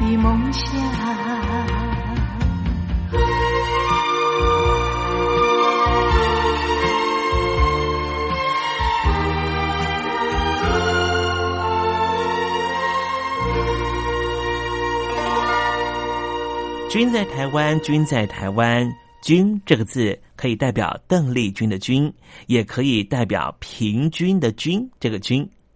的梦想君在台湾君在台湾君这个字可以代表邓丽君的君也可以代表平均的均这个均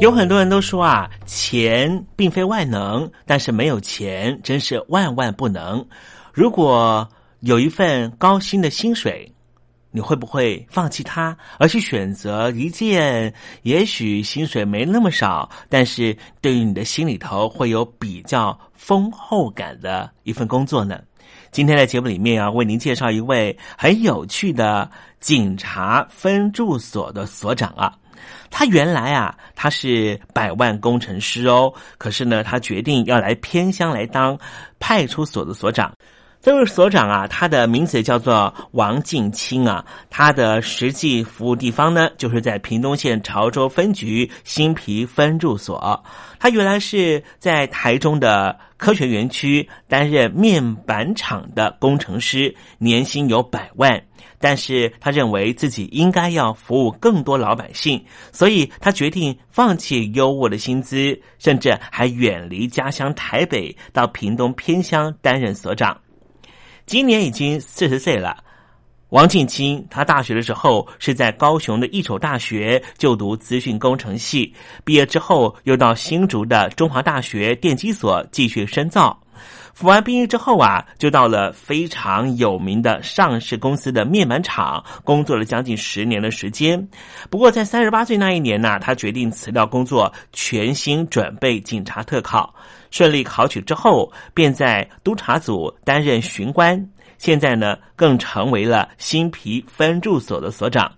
有很多人都说啊，钱并非万能，但是没有钱真是万万不能。如果有一份高薪的薪水，你会不会放弃它，而去选择一件也许薪水没那么少，但是对于你的心里头会有比较丰厚感的一份工作呢？今天在节目里面要为您介绍一位很有趣的警察分驻所的所长啊。他原来啊，他是百万工程师哦，可是呢，他决定要来偏乡来当派出所的所长。这位所长啊，他的名字叫做王敬清啊，他的实际服务地方呢，就是在屏东县潮州分局新皮分驻所。他原来是在台中的科学园区担任面板厂的工程师，年薪有百万。但是他认为自己应该要服务更多老百姓，所以他决定放弃优渥的薪资，甚至还远离家乡台北，到屏东偏乡担任所长。今年已经四十岁了。王庆清，他大学的时候是在高雄的一所大学就读资讯工程系，毕业之后又到新竹的中华大学电机所继续深造。服完兵役之后啊，就到了非常有名的上市公司的面板厂工作了将近十年的时间。不过在三十八岁那一年呢，他决定辞掉工作，全心准备警察特考。顺利考取之后，便在督察组担任巡官。现在呢，更成为了新皮分驻所的所长。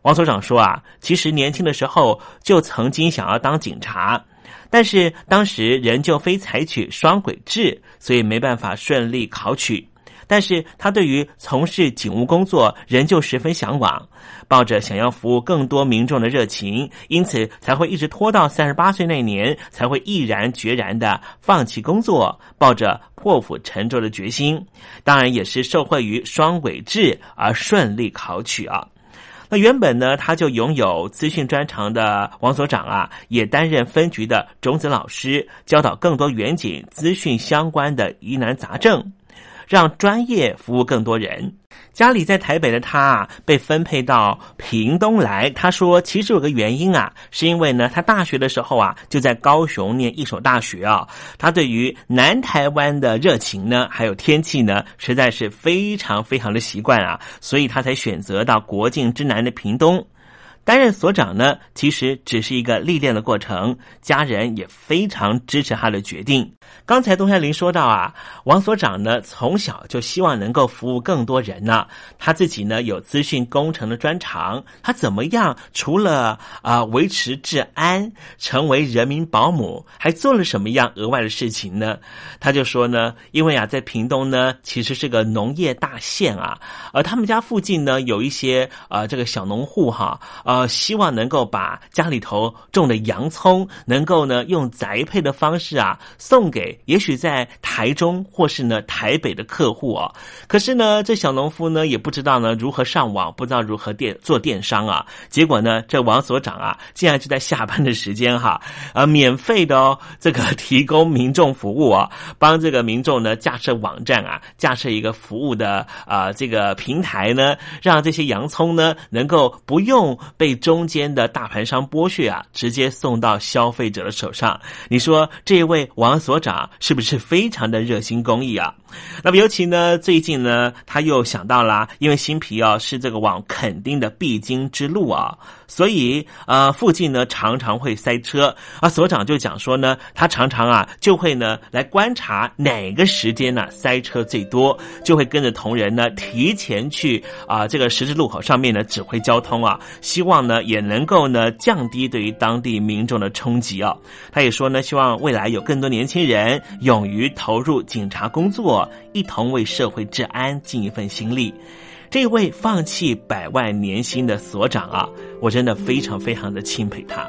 王所长说啊，其实年轻的时候就曾经想要当警察。但是当时仍旧非采取双轨制，所以没办法顺利考取。但是他对于从事警务工作仍旧十分向往，抱着想要服务更多民众的热情，因此才会一直拖到三十八岁那年，才会毅然决然的放弃工作，抱着破釜沉舟的决心。当然也是受惠于双轨制而顺利考取啊。那原本呢，他就拥有资讯专长的王所长啊，也担任分局的种子老师，教导更多远景资讯相关的疑难杂症。让专业服务更多人。家里在台北的他啊，被分配到屏东来。他说，其实有个原因啊，是因为呢，他大学的时候啊，就在高雄念一所大学啊。他对于南台湾的热情呢，还有天气呢，实在是非常非常的习惯啊，所以他才选择到国境之南的屏东。担任所长呢，其实只是一个历练的过程，家人也非常支持他的决定。刚才东山林说到啊，王所长呢从小就希望能够服务更多人呢，他自己呢有资讯工程的专长，他怎么样？除了啊维持治安，成为人民保姆，还做了什么样额外的事情呢？他就说呢，因为啊在屏东呢其实是个农业大县啊，而他们家附近呢有一些啊这个小农户哈啊。希望能够把家里头种的洋葱，能够呢用宅配的方式啊，送给也许在台中或是呢台北的客户哦。可是呢，这小农夫呢也不知道呢如何上网，不知道如何电做电商啊。结果呢，这王所长啊，竟然就在下班的时间哈，呃，免费的哦，这个提供民众服务啊，帮这个民众呢架设网站啊，架设一个服务的啊这个平台呢，让这些洋葱呢能够不用被。被中间的大盘商剥削啊，直接送到消费者的手上。你说这位王所长是不是非常的热心公益啊？那么尤其呢，最近呢，他又想到了，因为新皮啊是这个网肯定的必经之路啊，所以呃附近呢常常会塞车啊。所长就讲说呢，他常常啊就会呢来观察哪个时间呢塞车最多，就会跟着同仁呢提前去啊这个十字路口上面呢指挥交通啊，希望。呢也能够呢降低对于当地民众的冲击啊。他也说呢，希望未来有更多年轻人勇于投入警察工作，一同为社会治安尽一份心力。这位放弃百万年薪的所长啊，我真的非常非常的钦佩他。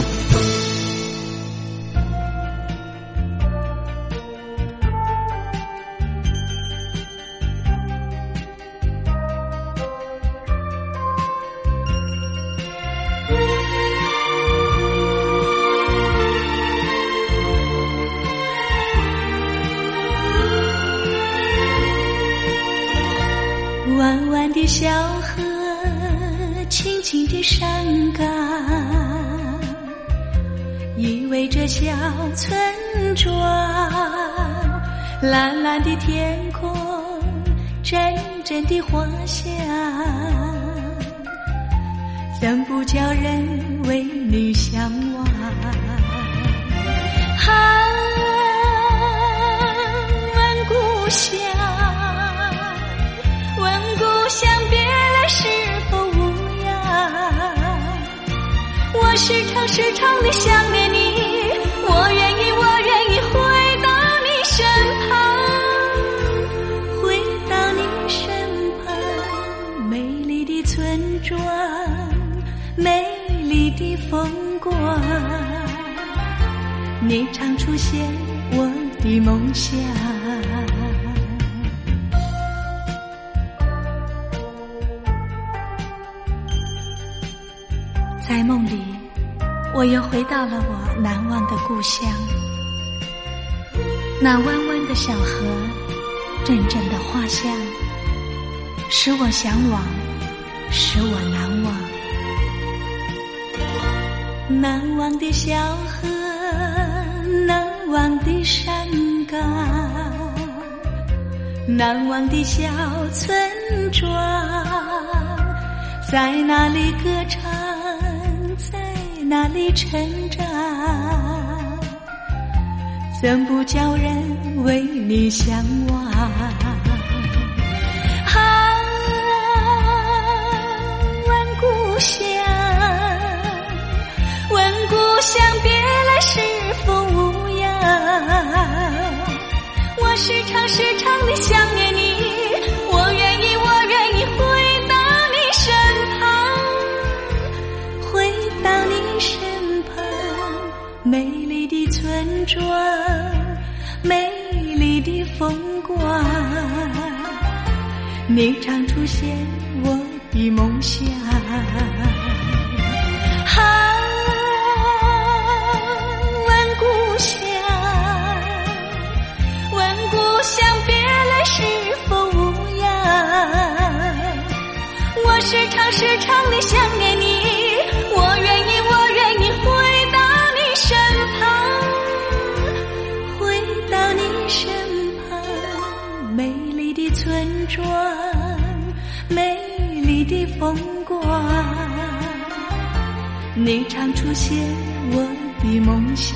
的天空，阵阵的花香，怎不叫人为你向往？啊问故乡。问故乡别来是否无恙？我时常时常的想念你常出现我的梦想。在梦里，我又回到了我难忘的故乡。那弯弯的小河，阵阵的花香，使我向往，使我难忘。难忘的小河，忘的山岗，难忘的小村庄，在那里歌唱，在那里成长？怎不叫人为你向往？啊，问故乡，问故乡，别来是否无？我时常时常地想念你，我愿意，我愿意回到你身旁，回到你身旁，美丽的村庄，美丽的风光，你常出现我的梦乡。常时常地想念你，我愿意，我愿意回到你身旁，回到你身旁，美丽的村庄，美丽的风光，你常出现我的梦乡。